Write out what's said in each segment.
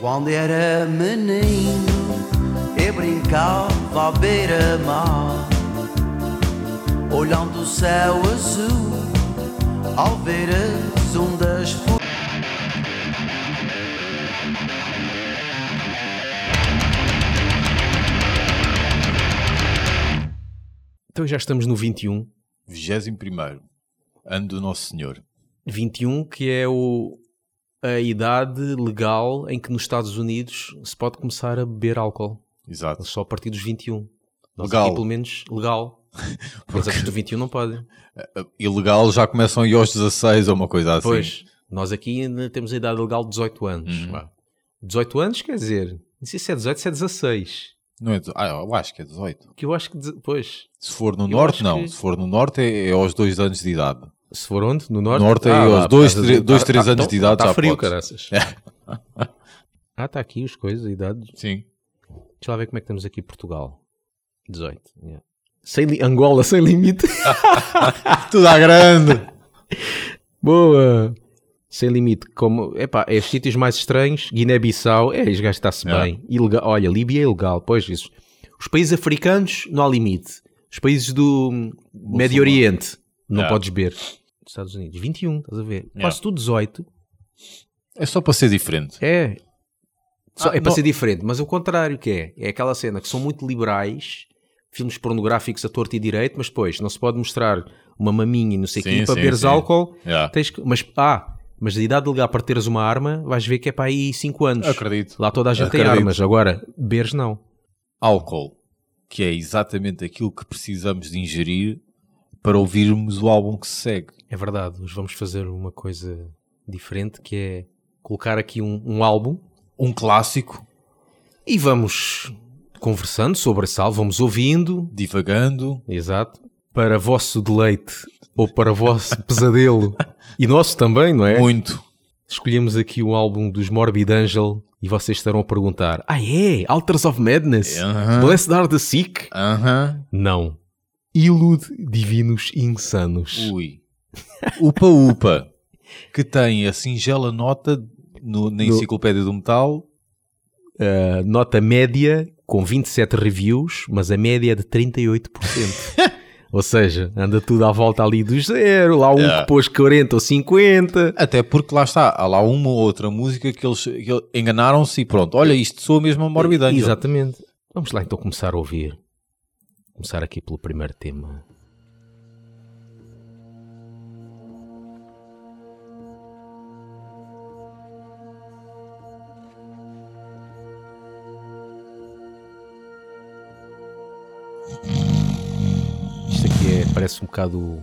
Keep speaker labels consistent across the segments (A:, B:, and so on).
A: Quando era menino, eu brincava à beira-mar, olhando o céu azul, ao ver as ondas
B: Então já estamos no 21.
C: 21 ano do Nosso Senhor.
B: 21, que é o, a idade legal em que nos Estados Unidos se pode começar a beber álcool.
C: Exato.
B: Só a partir dos 21. Nós
C: Legal.
B: aqui, pelo menos, legal. Porque antes do 21 não podem.
C: Ilegal já começam aí aos 16 ou uma coisa assim.
B: Pois, nós aqui ainda temos a idade legal de 18 anos.
C: Uhum.
B: Vá. 18 anos quer dizer, não sei se é 18, se é 16.
C: Não é, ah, eu acho que é 18.
B: Que eu acho que, pois,
C: Se for no
B: Eu
C: norte, não.
B: que-
C: Se for no norte é, é aos 2 anos de idade.
B: Se for onde? No norte?
C: Norte é
B: Ah,
C: aos tre-
B: do-
C: dois,
B: ah,
C: três
B: ah,
C: anos de idade
B: Está
C: já
B: frio,
C: podes.
B: caraças. ah, está aqui as coisas, a idade.
C: Sim.
B: Deixa lá ver como é que temos aqui Portugal. 18. yeah. Sem li- Angola sem limite.
C: Tudo à grande.
B: Boa! Sem limite. Como, epá, é os sítios mais estranhos. Guiné-Bissau, é, este gajo está-se
C: Yeah.
B: bem. Ilegal, olha, Líbia é ilegal. Pois, isso. Os países africanos, não há limite. Os países do hum, Médio Oriente, não
C: Yeah.
B: podes beber. Estados Unidos, 21, estás a ver?
C: Yeah.
B: Quase tudo 18.
C: É só para ser diferente.
B: É. Só-
C: Ah,
B: é para ser diferente, mas o contrário que é. É aquela cena que são muito liberais, filmes pornográficos a torto e direito, mas depois não se pode mostrar uma maminha e não sei o quê para beberes álcool.
C: Yeah.
B: Tens que, mas, ah, mas a idade legal para teres uma arma, vais ver que é para aí 5 anos.
C: Acredito.
B: Lá toda a gente tem
C: Acredito.
B: armas, agora beberes não.
C: Álcool, que é exatamente aquilo que precisamos de ingerir para ouvirmos o álbum que se segue.
B: É verdade, hoje vamos fazer uma coisa diferente que é colocar aqui um, um álbum
C: Um clássico,
B: e vamos conversando sobre esse álbum, vamos ouvindo,
C: divagando.
B: Exato. Para vosso deleite ou para vosso pesadelo e nosso também, não é?
C: Muito.
B: Escolhemos aqui um álbum dos Morbid Angel e vocês estarão a perguntar: Ah, é? Alters of Madness?
C: Aham.
B: Blessed are the Sick?
C: Aham.
B: Não. Ilude Divinos Insanos.
C: Ui. Upa Upa, que tem a singela nota no- na enciclopédia do metal.
B: Uh, nota média com 27 reviews, mas a média é de 38%. Ou seja, anda tudo à volta ali do zero. Lá um que pôs 40 ou 50.
C: Até porque lá está, há lá uma ou outra música que eles, eles enganaram-se e pronto. Olha, isto soa mesmo a Morbid Angel.
B: Exatamente. Vamos lá então começar a ouvir. Começar aqui pelo primeiro tema. Isto aqui é, parece um bocado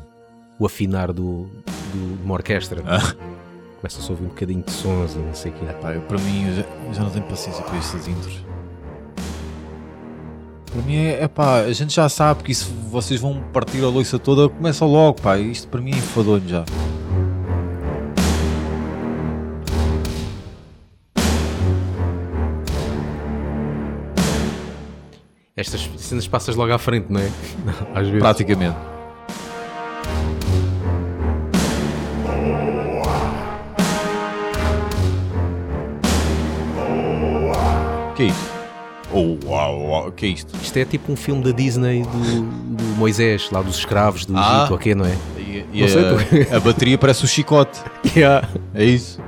B: o, afinar do, do- de uma orquestra. Começa-se a ouvir um bocadinho de sons e não sei o quê.
C: Pá, eu, para mim, eu já, eu já não tenho paciência para estas intros. Para mim é, é pá, a gente já sabe que se vocês vão partir a loiça toda, começa logo, pá. Isto para mim é enfadonho já.
B: Estas cenas passas logo à frente, não é? Às vezes.
C: Praticamente. Que é isto? Oh, uau, uau, que é isto?
B: Isto é tipo um filme da Disney do, do Moisés, lá dos escravos do
C: Ah.
B: Egito, ok, não é?
C: E, e
B: Não sei,
C: a, a bateria parece o chicote.
B: Yeah.
C: É isso.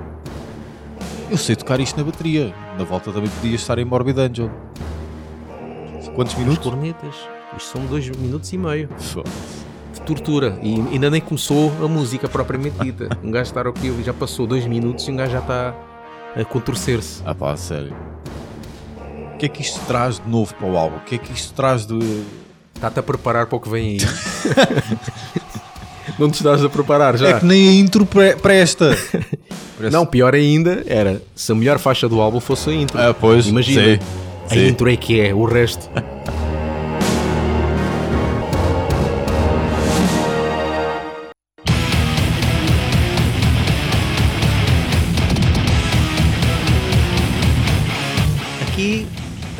C: Eu sei tocar isto na bateria. Na volta também podia estar em Morbid Angel. Quantos
B: Os
C: minutos?
B: cornetas. Isto são dois minutos e meio de tortura. E ainda nem começou a música propriamente dita. Um gajo está aqui, já passou dois minutos e um gajo já está a contorcer-se.
C: Ah pá, sério. O que é que isto traz de novo para o álbum? O que é que isto traz de.
B: Está-te a preparar para o que vem aí. não te estás a preparar já?
C: É que nem a intro pre- presta.
B: Não, pior ainda era se a melhor faixa do álbum fosse a intro.
C: Ah, pois.
B: Imagina.
C: Sim,
B: a
C: sim.
B: intro é que é, o resto.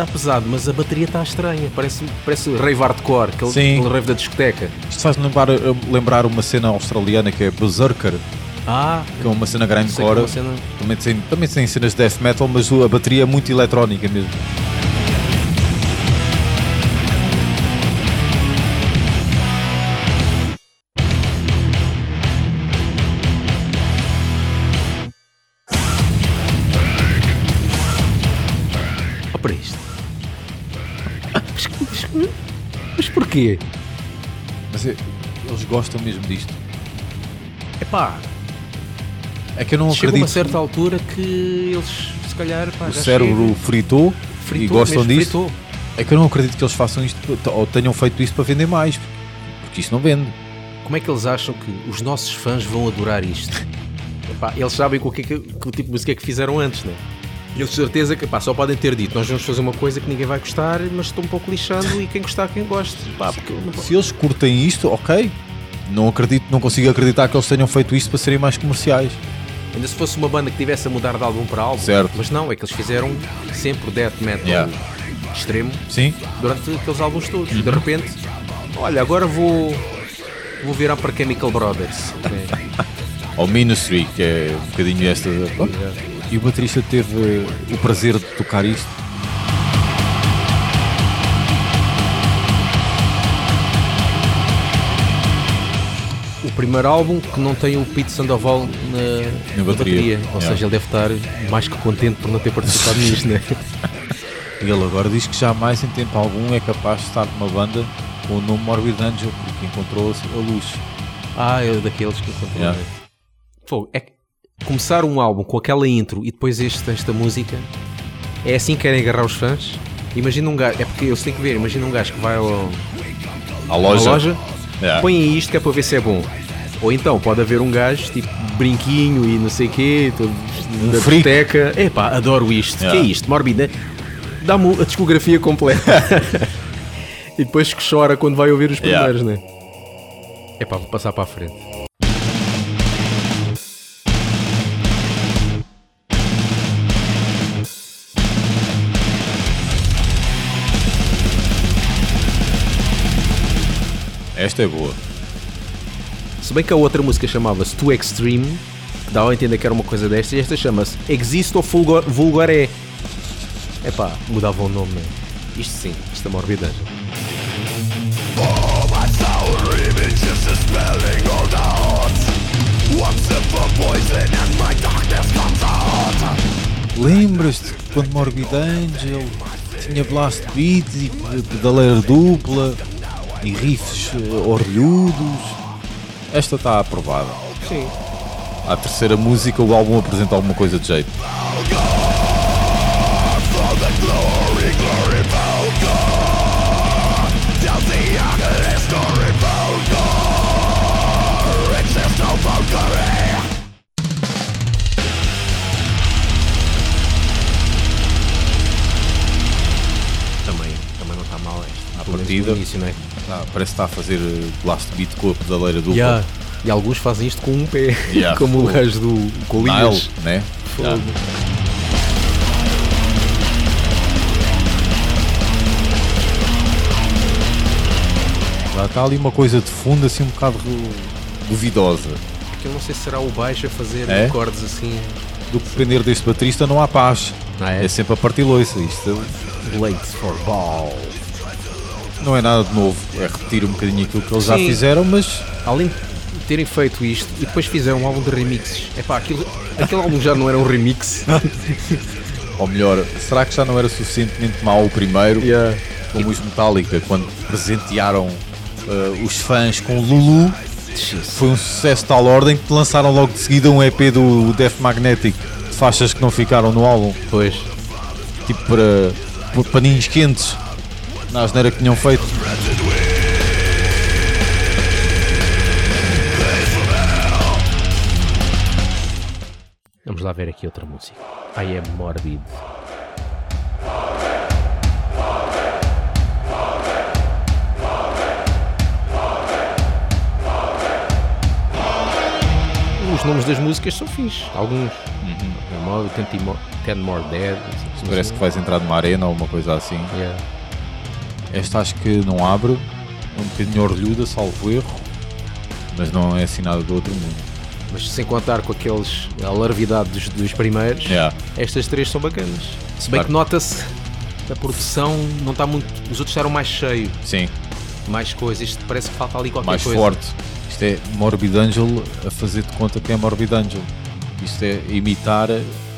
B: Pesado, mas a bateria está estranha. Parece, parece rave hardcore, aquele,
C: Sim.
B: aquele rave da discoteca.
C: Isto faz lembrar, lembrar uma cena australiana que é Berserker.
B: Ah,
C: que é uma cena
B: é
C: grindcore.
B: cena...
C: Também tem, também tem cenas de death metal, mas a bateria é muito eletrónica mesmo.
B: Mas porquê?
C: Mas é- eles gostam mesmo disto.
B: Epá,
C: É que eu não
B: chega uma
C: acredito
B: certa altura que eles, se calhar, pá,
C: o
B: já
C: cérebro
B: chega.
C: fritou, e
B: Fritou,
C: gostam
B: mesmo
C: disto.
B: fritou.
C: É que eu não acredito que eles façam isto ou tenham feito isto para vender mais, porque isto não vende.
B: Como é que eles acham que os nossos fãs vão adorar isto? Epá, eles sabem o, que, é que, que o tipo de música é que fizeram antes, né? E de certeza que pá, só podem ter dito: nós vamos fazer uma coisa que ninguém vai gostar, mas estou um pouco lixando e quem gostar, quem goste. Pá, porque eu não
C: Se eles curtem isto, ok. Não acredito, não consigo acreditar que eles tenham feito isto para serem mais comerciais.
B: Ainda se fosse uma banda que tivesse a mudar de álbum para álbum,
C: Certo.
B: mas não, é que eles fizeram sempre o death metal
C: Yeah.
B: extremo
C: Sim?
B: durante aqueles álbuns todos.
C: Uhum.
B: De repente, olha, agora vou, vou virar para Chemical Brothers. É.
C: Ao Ministry, que é um bocadinho esta. E o baterista teve eh, o prazer de tocar isto.
B: O primeiro álbum que não tem o Pete Sandoval na,
C: Na bateria.
B: Ou
C: Yeah.
B: seja, ele deve estar mais que contente por não ter participado nisto, né?
C: Ele agora diz que jamais em tempo algum é capaz de estar numa banda com o nome Morbid Angel, porque encontrou a luz.
B: Ah, é daqueles que encontrou.
C: Yeah.
B: né? É que começar um álbum com aquela intro e depois este, esta música é assim que querem agarrar os fãs. Imagina um gajo, é porque eu tenho que ver, imagina um gajo que vai ao,
C: À
B: à
C: loja.
B: loja,
C: Yeah.
B: põe aí isto que é para ver se é bom. Ou então pode haver um gajo tipo brinquinho e não sei o quê, todo da discoteca. Epá, adoro isto.
C: Yeah.
B: que é isto? Morbid, né? Dá-me a discografia completa. e depois que chora quando vai ouvir os
C: Yeah.
B: primeiros, né? Epá, vou passar para a frente.
C: Esta é boa.
B: Se bem que a outra música chamava-se Too Extreme, dava a entender que era uma coisa desta, e esta chama-se Existo Fulgor Vulgaré. Epá, mudava o nome, né? Isto sim, isto é morbidez.
C: Lembras-te quando Morbid Angel tinha blast beats e pedaleira dupla e riffs eh, orlhudos? Esta está aprovada.
B: Sim.
C: À terceira música o álbum apresenta alguma coisa de jeito.
B: Também, também não está mal esta.
C: À partida.
B: no início, não é?
C: Ah, parece que está a fazer eh, blast beat com a pedaleira dupla.
B: Yeah. E alguns fazem isto com um pé,
C: Yeah,
B: como o gajo do
C: Nile,
B: Colinas.
C: né?
B: Fogo.
C: Já está ali uma coisa de fundo assim um bocado duvidosa.
B: Porque eu não sei se será o baixo a fazer
C: É?
B: acordes assim.
C: Do que depender deste baterista não há paz.
B: Ah, é?
C: É sempre a partir loiça. Isto
B: Late for ball.
C: Não é nada de novo. É repetir um bocadinho aquilo que eles já
B: Sim.
C: fizeram, mas
B: Além de terem feito isto e depois fizeram um álbum de remixes. Epá, aquilo, aquele álbum já não era um remix.
C: ou melhor, será que já não era suficientemente mau o primeiro? Como os Metallica, quando presentearam eh, os fãs com Lulu, foi um sucesso de tal ordem que lançaram logo de seguida um EP do Death Magnetic de faixas que não ficaram no álbum,
B: Pois.
C: tipo para, para paninhos quentes, na asneira que tinham feito.
B: Vamos lá ver aqui outra música. I am Morbid. Os nomes das músicas são fixes. Alguns. É Morbid, Ten More, Ten More Dead.
C: Parece que vais entrar numa arena ou uma coisa assim.
B: Yeah.
C: Esta acho que não abre, um bocadinho orlhuda, salvo erro, mas não é assim nada do outro mundo.
B: Mas sem contar com aqueles, a larvidade dos, dos primeiros,
C: Yeah.
B: estas três são bacanas. Se bem
C: Claro.
B: que nota-se a produção não está muito. Os outros eram mais cheio,
C: Sim,
B: mais coisa. Isto parece que falta ali qualquer
C: mais
B: coisa.
C: forte. Isto é Morbid Angel a fazer de conta que é Morbid Angel. Isto é imitar,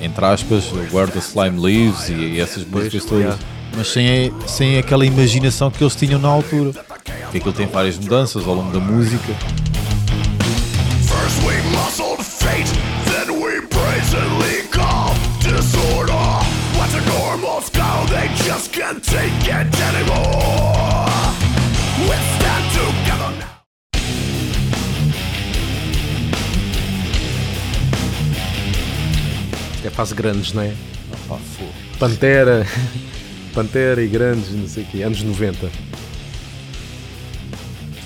C: entre aspas, o Where the Slime Lives e, e essas músicas todas.
B: yeah.
C: Mas sem, sem aquela imaginação que eles tinham na altura. Porque aquilo tem várias mudanças ao longo da música.
B: Isto é fase grandes, não é? Pantera. Pantera e grandes, não sei o quê. Anos 90.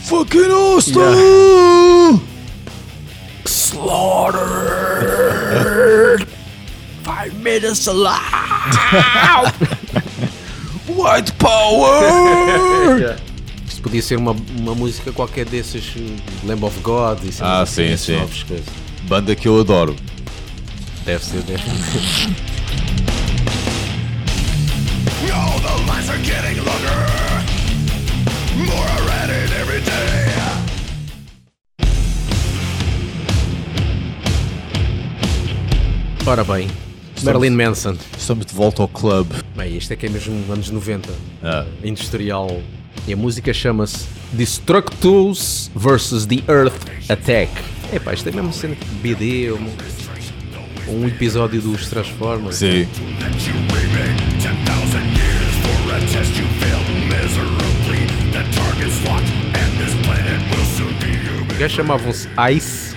C: Fucking awesome!
B: Slaughter! Five minutes alive!
C: White Power!
B: Isto podia ser uma, uma música qualquer desses uh, Lamb of God e cenas
C: Ah,
B: assim,
C: sim, sim. Banda que eu adoro.
B: Deve ser, deve ser.
D: No, the lines are getting longer. More are added every day.
B: Ora bem, Marilyn Manson.
C: Estamos de volta ao club.
B: Bem, isto é que é mesmo anos 90.
C: Ah.
B: Industrial. E a música chama-se Destructus vs. The Earth Attack. Epá, isto é mesmo cena de BD, um, um episódio dos Transformers.
C: Sim.
B: Chamavam-se Ice.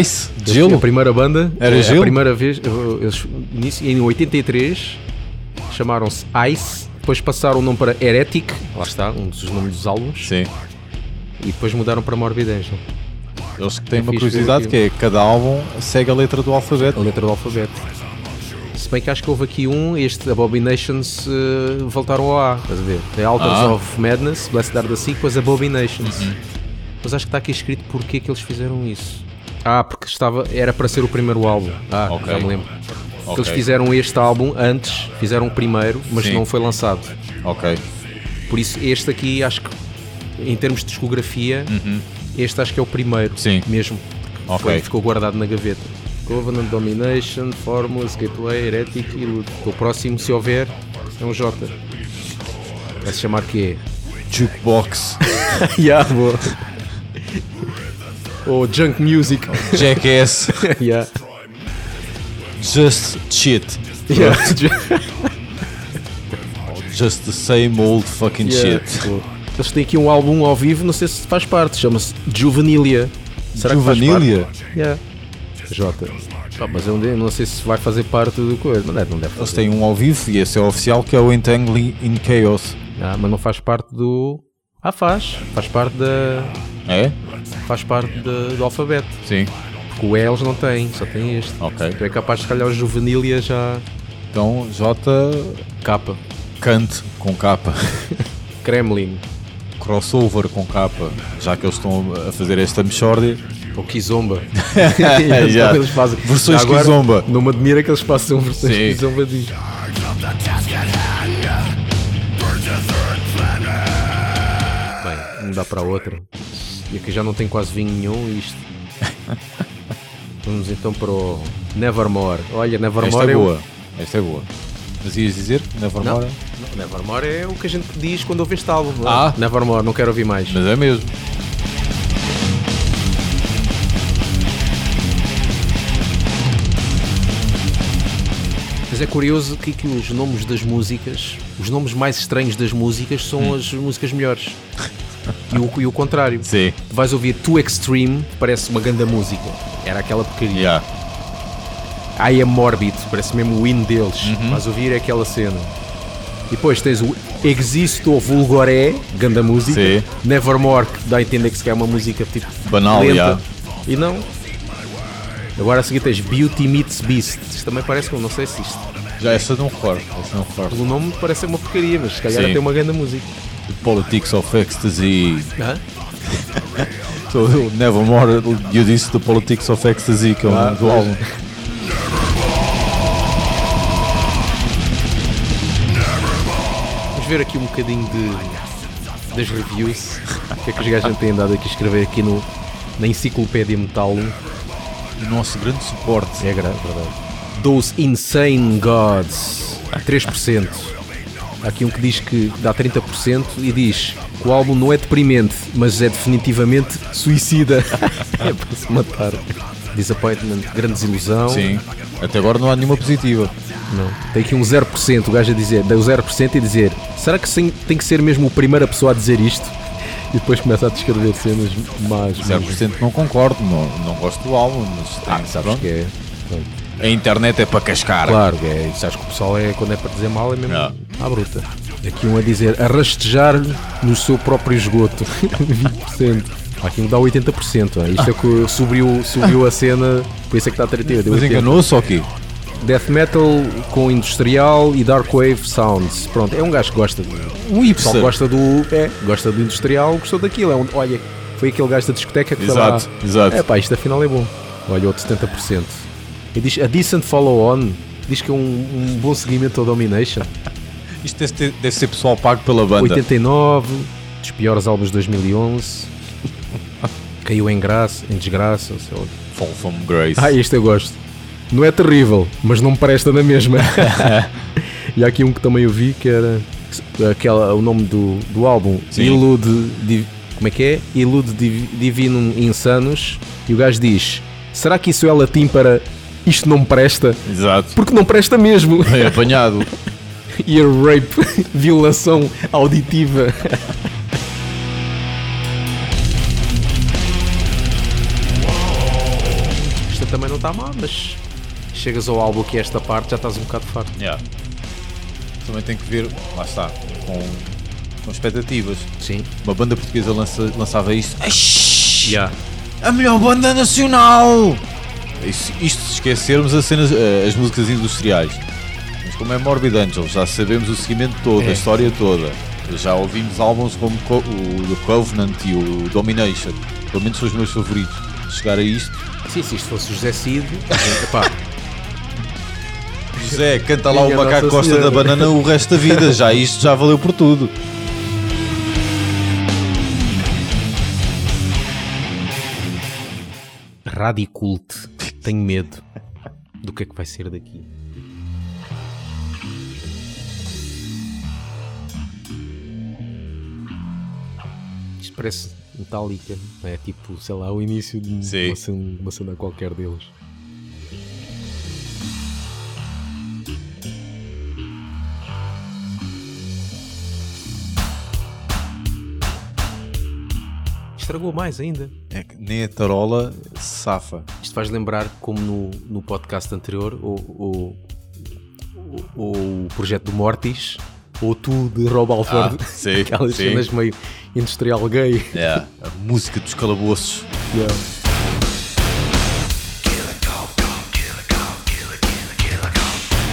C: Ice?
B: A
C: Gelo?
B: primeira banda.
C: Era
B: eh,
C: gelo?
B: A primeira vez, eles, em 83, chamaram-se Ice. Depois passaram o nome para Heretic. Lá está, um dos nomes dos álbuns.
C: Sim.
B: E depois mudaram para Morbid Angel.
C: Eles que têm
B: É
C: uma curiosidade que é cada álbum segue a letra do
B: A
C: alfabeto.
B: letra do alfabeto. Se bem que acho que houve aqui um, este Abominations eh, voltaram ao A, estás a ver? The Altars
C: Ah.
B: of Madness, Blessed Are the depois Abominations. Mas acho que está aqui escrito porque que eles fizeram isso. Ah, porque estava, era para ser o primeiro álbum. Ah,
C: Ok.
B: já me lembro.
C: Ok.
B: Eles fizeram este álbum antes, fizeram o primeiro, mas
C: Sim.
B: não foi lançado.
C: Ok.
B: Por isso, este aqui, acho que em termos de discografia, este acho que é o primeiro
C: Sim.
B: mesmo.
C: Uhum. Ok.
B: Foi- ficou guardado na gaveta. Covenant, Domination, Fórmula, Gateway, Heretic e Ludo. O próximo, se houver, é um J. Vai se chamar que
C: Jukebox.
B: é? yeah, boa. Ou Junk Music.
C: Jackass.
B: yeah.
C: Just shit.
B: Yeah.
C: Just the same old fucking
B: Yeah.
C: shit.
B: Boa. Eles têm aqui um álbum ao vivo, não sei se faz parte, chama-se Juvenilia. Será
C: Juvenilia?
B: Yeah. J. Ah, mas eu não- não sei se vai fazer parte do coisa, mas deve, não deve
C: Eles
B: fazer.
C: têm um ao vivo e esse é o oficial que é o Entangling in Chaos.
B: Ah, mas não faz parte do. Ah, faz. Faz parte da.
C: É?
B: Faz parte da- do alfabeto.
C: Sim.
B: Porque o E eles não têm, só tem este.
C: Ok.
B: Tu é capaz de calhar o Juvenilia já.
C: Então J.
B: Capa.
C: Kant com capa.
B: Kremlin.
C: Crossover com capa. Já que eles estão a fazer esta mexórdia.
B: Ou Kizomba.
C: Já.
B: eles fazem.
C: Versões
B: agora,
C: Kizomba.
B: Não me admira que eles façam versões
C: Sim.
B: Kizomba disto. Bem, não dá para outra. E aqui já não tem quase vinho nenhum e isto. Vamos então para o Nevermore. Olha, Nevermore
C: Esta é
B: o-
C: boa. Esta é boa. Mas ias dizer? Nevermore?
B: Não, Nevermore é o que a gente diz quando ouve este álbum.
C: Ah.
B: Nevermore, não quero ouvir mais.
C: Mas é mesmo.
B: Mas é curioso que, que os nomes das músicas, os nomes mais estranhos das músicas são as músicas melhores. E o, e o contrário.
C: Sim.
B: Tu vais ouvir Too Extreme, parece uma grande música. Era aquela porcaria.
C: Yeah.
B: I Am Morbid, parece mesmo o hino deles.
C: Uhum.
B: Vais ouvir é aquela cena. E depois tens o Existo Vulgoré, grande música.
C: Sim.
B: Nevermore, que dá a entender que se quer uma música tipo
C: Banal,
B: lenta.
C: yeah.
B: E não. Agora a seguir tens Beauty Meets Beast. Isto também parece, não sei se isto.
C: Já essa não recordo. Essa não recordo.
B: Pelo nome parece uma porcaria, mas se calhar
C: Sim.
B: tem uma grande música.
C: The Politics of Ecstasy.
B: Hã?
C: So, Nevermore, you disse The Politics of Ecstasy, que é o nome do álbum.
B: Vamos ver aqui um bocadinho de, das reviews. O que é que os gajos têm dado aqui a escrever aqui no, na Enciclopédia Metal 1.
C: O nosso grande suporte.
B: É gra- verdade. Those Insane Gods. 3%. Há aqui um que diz que dá 30% e diz que o álbum não é deprimente, mas é definitivamente suicida. é para se matar. Disappointment, grande desilusão.
C: Sim. Até agora não há nenhuma positiva.
B: Não. Tem aqui um 0%, o gajo a dizer, o 0% e dizer, será que sim- tem que ser mesmo a primeira pessoa a dizer isto? E depois começa a descrever cenas más.
C: 0% não concordo, não, não gosto do álbum, mas tem,
B: Ah, sabes
C: pronto.
B: que é. pronto.
C: A internet é para cascar.
B: Claro, é, sabes que o pessoal é quando é para dizer mal é mesmo
C: Ah.
B: à bruta. Aqui um a dizer arrastejar no seu próprio esgoto. 20%. Há Aqui um dá 80%. ah. Isto é que subiu, subiu a cena, por isso é que está a 38. deu
C: Mas
B: 80.
C: enganou-se ou aqui?
B: Death metal com industrial e dark wave sounds. Pronto, é um gajo que gosta. de- O pessoal
C: hipster.
B: gosta do. É, gosta do industrial, gostou daquilo. É um, olha, foi aquele gajo da discoteca que
C: Exato,
B: foi lá.
C: exato.
B: É pá, isto afinal é bom. Olha, outro 70%. E diz a decent follow-on. Diz que é um, um bom seguimento ao Domination.
C: Isto deve, ter- deve ser pessoal pago pela banda.
B: 89, dos piores álbuns de 2011. Caiu em graça, em desgraça. sei lá.
C: Fall from Grace.
B: Ah, este eu gosto. Não é terrível, mas não me presta na mesma. e há aqui um que também eu vi que era aquela, o nome do, do álbum
C: Sim.
B: Ilude Div- como é que é? Ilude Div- Divinum Insanos e o gajo diz será que isso é latim para isto não me presta?
C: Exato.
B: Porque não presta mesmo.
C: Bem apanhado.
B: Ear rape, violação auditiva. Esta também não está má, mas chegas ao álbum que é esta parte já estás um bocado farto.
C: Yeah. Também tem que ver, lá está, com, com expectativas.
B: Sim.
C: Uma banda portuguesa lança- lançava isto. Aish,
B: Yeah.
C: A melhor banda nacional! Isto, se esquecermos as, cenas, eh, as músicas industriais. Mas como é Morbid Angel, já sabemos o seguimento todo,
B: É.
C: a história toda. Já ouvimos álbuns como Co- o The Covenant e o Domination. Pelo menos são os meus favoritos. Chegar a isto,
B: Sim, se isto fosse o José Cid, epá,
C: José, canta lá o macaco Costa
B: Senhora.
C: da banana o resto da vida. Já isto já valeu por tudo.
B: Radicult. Tenho medo do que é que vai ser daqui. Isto parece Metallica, é tipo, sei lá, o início de uma cena, uma cena qualquer deles. Estragou mais ainda.
C: É que nem a tarola se safa.
B: Isto faz lembrar como no, no podcast anterior, o, o, o, o projeto do Mortis, ou tu de Rob Alford,
C: Ah, sim,
B: aquelas
C: sim.
B: cenas meio industrial gay.
C: É, a música dos calabouços.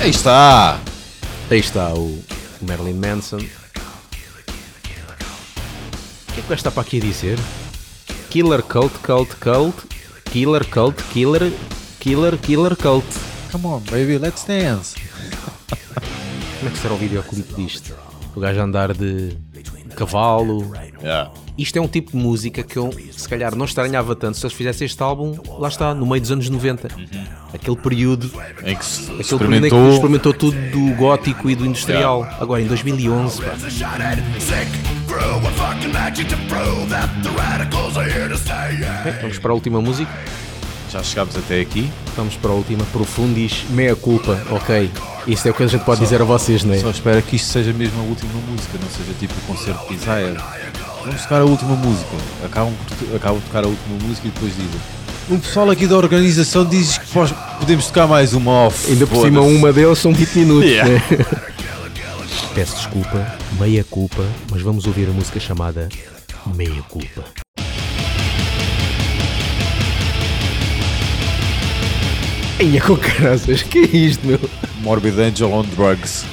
C: Aí está!
B: Aí está o, Marilyn Manson. O que é que o gajo está para aqui a dizer? Killer Cult, Cult, Cult, Killer Cult, Killer, Killer, Killer Cult.
C: Come on, baby, let's dance.
B: Como é que será o videoclipe disto? O gajo a andar de cavalo,
C: Yeah.
B: Isto é um tipo de música que eu, se calhar, não estranhava tanto se eles fizessem este álbum, lá está, no meio dos anos 90. Aquele período,
C: Em que se
B: aquele período em que
C: experimentou.
B: experimentou tudo do gótico e do industrial. Agora, em 2011, pá,
D: Shining sick through a fucking magic to prove that the radicals are here to stay.
B: bem, vamos para a última música.
C: Já chegámos até aqui.
B: Vamos para a última. Profundis, meia culpa. Ok. Isso é o que a gente pode dizer a vocês, não é?
C: Só espero que isto seja mesmo a última música, não seja tipo o concerto de Desire. Vamos tocar a última música. Acabam, acabam de tocar a última música e depois dizem. O pessoal aqui da organização diz que podemos tocar mais uma off.
B: Ainda por cima, uma deles são 20 minutos.
C: Yeah.
B: né? Peço desculpa, meia culpa, mas vamos ouvir a música chamada Meia Culpa. Eia com caraças, que é isto, meu?
C: Morbid Angel on Drugs.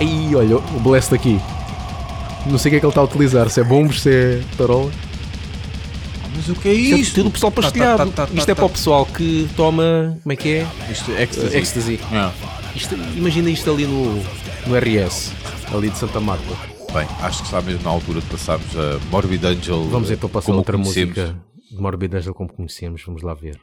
B: Aí, olha, o Blast aqui. Não sei o que é que ele está a utilizar, se é bombos, se é tarola.
C: Mas o que é
B: Isto é
C: isto?
B: tudo o pessoal pastelhado.
C: Tá, tá, tá, tá,
B: Isto é
C: tá.
B: para o pessoal que toma. Como é que é?
C: Isto é ecstasy.
B: Ecstasy.
C: Ah.
B: Isto- imagina isto ali no, no RS, ali de Santa Marta.
C: Bem, acho que está mesmo na altura de passarmos a Morbid Angel.
B: Vamos então passar outra
C: conhecemos.
B: música de Morbid Angel como conhecemos. Vamos lá ver.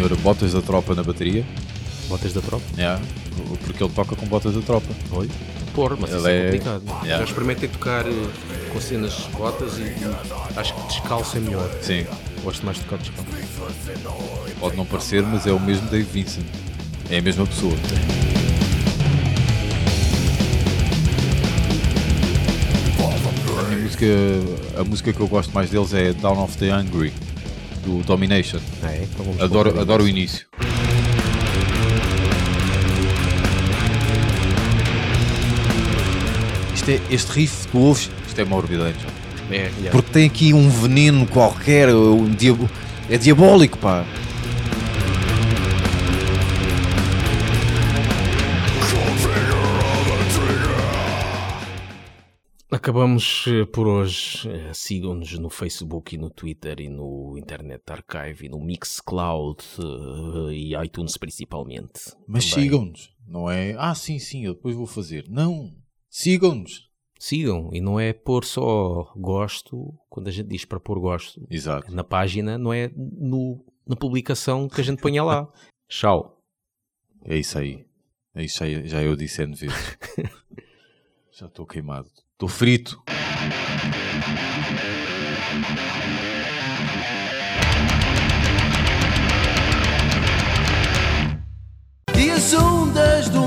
C: Senhor Botas da Tropa na bateria.
B: Botas da tropa?
C: Yeah, porque ele toca com Botas da Tropa.
B: Olha. Pôr, mas
C: Ele
B: isso é
C: é-
B: complicado.
C: Yeah.
B: Já experimentei tocar eh, com cenas botas e, e acho que descalço é melhor.
C: Sim.
B: Gosto mais de tocar descalço.
C: Pode não parecer, mas é o mesmo Dave Vincent. É a mesma pessoa. A, música, a música que eu gosto mais deles é Down of the Hungry, do Domination.
B: Ah, é? Então
C: Adoro,
B: pôr
C: adoro o início. Isto é, este riff, tu ouves, isto é Morbid Angel.
B: É, yeah.
C: Porque tem aqui um veneno qualquer, um diabo, é diabólico, pá.
B: Acabamos eh, por hoje. Eh, Sigam-nos no Facebook e no Twitter e no Internet Archive e no Mixcloud eh, e iTunes principalmente.
C: Mas sigam-nos, não é? Ah, sim, sim, eu depois vou fazer. Não, sigam-nos.
B: Sigam e não é pôr só gosto quando a gente diz para pôr gosto
C: Exato.
B: na página, não é no, na publicação que a gente ponha lá. Tchau.
C: É isso aí. É isso aí, já eu disse N vezes. já estou queimado. Estou frito.
A: E as ondas do